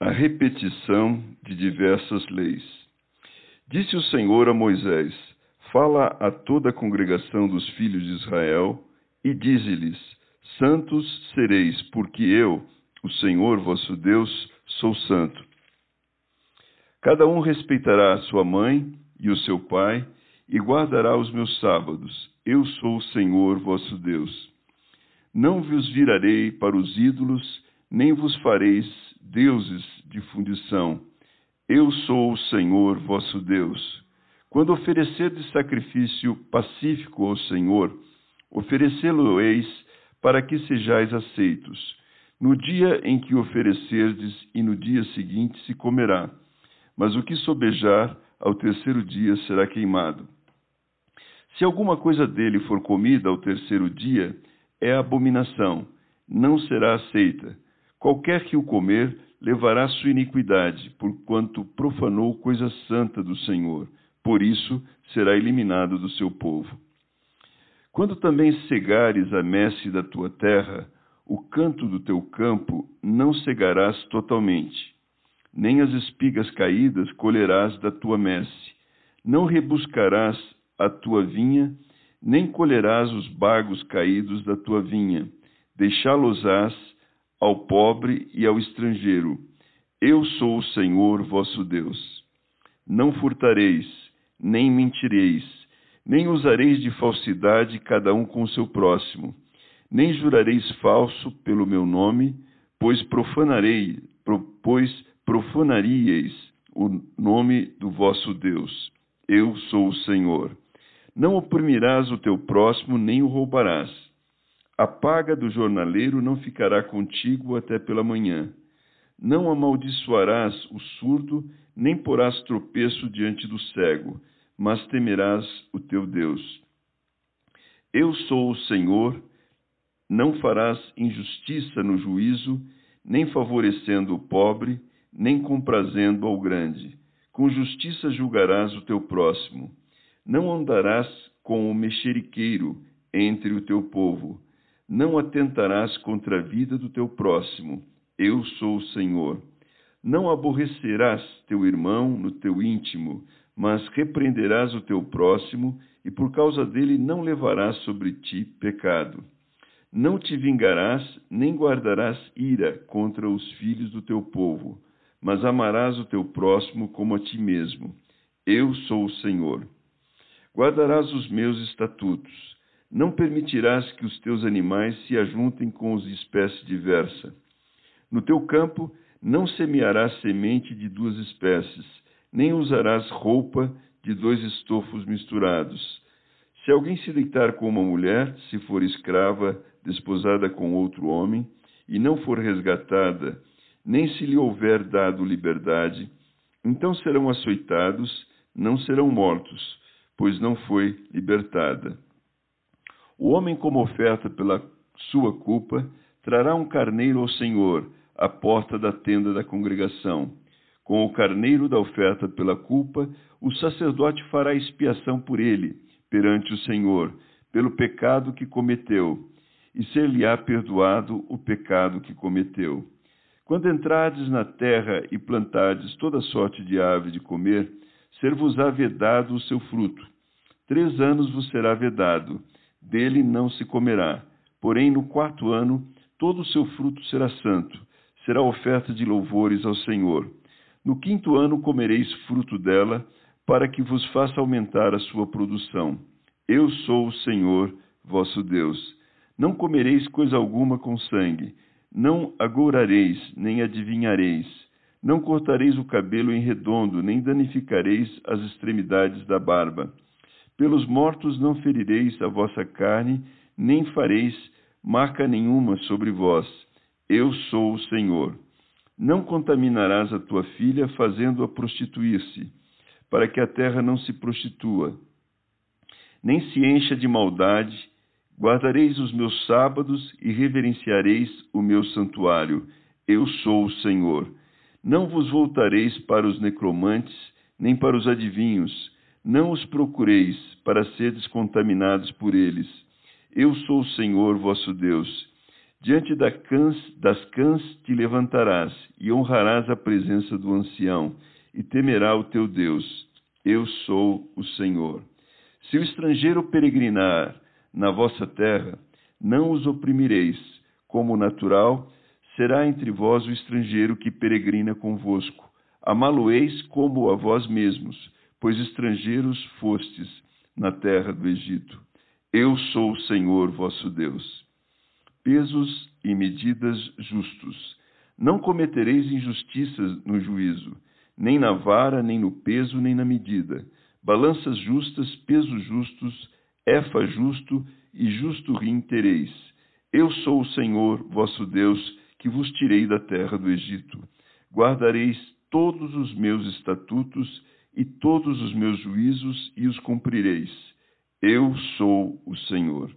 A repetição de diversas leis. Disse o Senhor a Moisés: Fala a toda a congregação dos filhos de Israel e dize-lhes: Santos sereis, porque eu, o Senhor vosso Deus, sou santo. Cada um respeitará a sua mãe e o seu pai e guardará os meus sábados. Eu sou o Senhor vosso Deus. Não vos virarei para os ídolos, nem vos fareis deuses de fundição. Eu sou o Senhor vosso Deus. Quando oferecerdes sacrifício pacífico ao Senhor, oferecê-lo-eis para que sejais aceitos. No dia em que oferecerdes e no dia seguinte se comerá, mas o que sobejar ao terceiro dia será queimado. Se alguma coisa dele for comida ao terceiro dia, é abominação, não será aceita. Qualquer que o comer levará sua iniquidade, porquanto profanou coisa santa do Senhor. Por isso será eliminado do seu povo. Quando também cegares a messe da tua terra, o canto do teu campo não cegarás totalmente, nem as espigas caídas colherás da tua messe. Não rebuscarás a tua vinha, nem colherás os bagos caídos da tua vinha, deixá-los-ás ao pobre e ao estrangeiro. Eu sou o Senhor vosso Deus. Não furtareis, nem mentireis, nem usareis de falsidade cada um com o seu próximo, nem jurareis falso pelo meu nome, pois profanarei, pois profanaríeis o nome do vosso Deus. Eu sou o Senhor. Não oprimirás o teu próximo, nem o roubarás. A paga do jornaleiro não ficará contigo até pela manhã. Não amaldiçoarás o surdo, nem porás tropeço diante do cego, mas temerás o teu Deus. Eu sou o Senhor, não farás injustiça no juízo, nem favorecendo o pobre, nem comprazendo ao grande. Com justiça julgarás o teu próximo não andarás com o mexeriqueiro entre o teu povo. Não atentarás contra a vida do teu próximo. Eu sou o Senhor. Não aborrecerás teu irmão no teu íntimo, mas repreenderás o teu próximo, e por causa dele não levarás sobre ti pecado. Não te vingarás, nem guardarás ira contra os filhos do teu povo, mas amarás o teu próximo como a ti mesmo. Eu sou o Senhor. Guardarás os meus estatutos. Não permitirás que os teus animais se ajuntem com os de espécie diversa. No teu campo não semearás semente de duas espécies, nem usarás roupa de dois estofos misturados. Se alguém se deitar com uma mulher, se for escrava, desposada com outro homem, e não for resgatada, nem se lhe houver dado liberdade, então serão açoitados, não serão mortos pois não foi libertada. O homem, como oferta pela sua culpa, trará um carneiro ao Senhor, à porta da tenda da congregação. Com o carneiro da oferta pela culpa, o sacerdote fará expiação por ele, perante o Senhor, pelo pecado que cometeu, e ser-lhe-á perdoado o pecado que cometeu. Quando entrardes na terra e plantardes toda sorte de ave de comer, ser-vos-á vedado o seu fruto. Três anos vos será vedado, dele não se comerá. Porém, no quarto ano, todo o seu fruto será santo, será oferta de louvores ao Senhor. No quinto ano comereis fruto dela, para que vos faça aumentar a sua produção. Eu sou o Senhor, vosso Deus. Não comereis coisa alguma com sangue, não agourareis, nem adivinhareis não cortareis o cabelo em redondo, nem danificareis as extremidades da barba. Pelos mortos não ferireis a vossa carne, nem fareis marca nenhuma sobre vós. Eu sou o Senhor. Não contaminarás a tua filha, fazendo-a prostituir-se, para que a terra não se prostitua, nem se encha de maldade. Guardareis os meus sábados e reverenciareis o meu santuário. Eu sou o Senhor. Não vos voltareis para os necromantes, nem para os adivinhos. Não os procureis, para seres contaminados por eles. Eu sou o Senhor vosso Deus Diante da cãs, das cãs te levantarás e honrarás a presença do ancião, e temerá o teu Deus. Eu sou o Senhor. Se o estrangeiro peregrinar na vossa terra, não os oprimireis. Como natural, será entre vós o estrangeiro que peregrina convosco. Amá-lo-eis como a vós mesmos, pois estrangeiros fostes na terra do Egito. Eu sou o Senhor vosso Deus pesos e medidas justos. Não cometereis injustiças no juízo, nem na vara, nem no peso, nem na medida. Balanças justas, pesos justos, efa justo e justo rim tereis. Eu sou o Senhor, vosso Deus, que vos tirei da terra do Egito. Guardareis todos os meus estatutos e todos os meus juízos e os cumprireis. Eu sou o Senhor.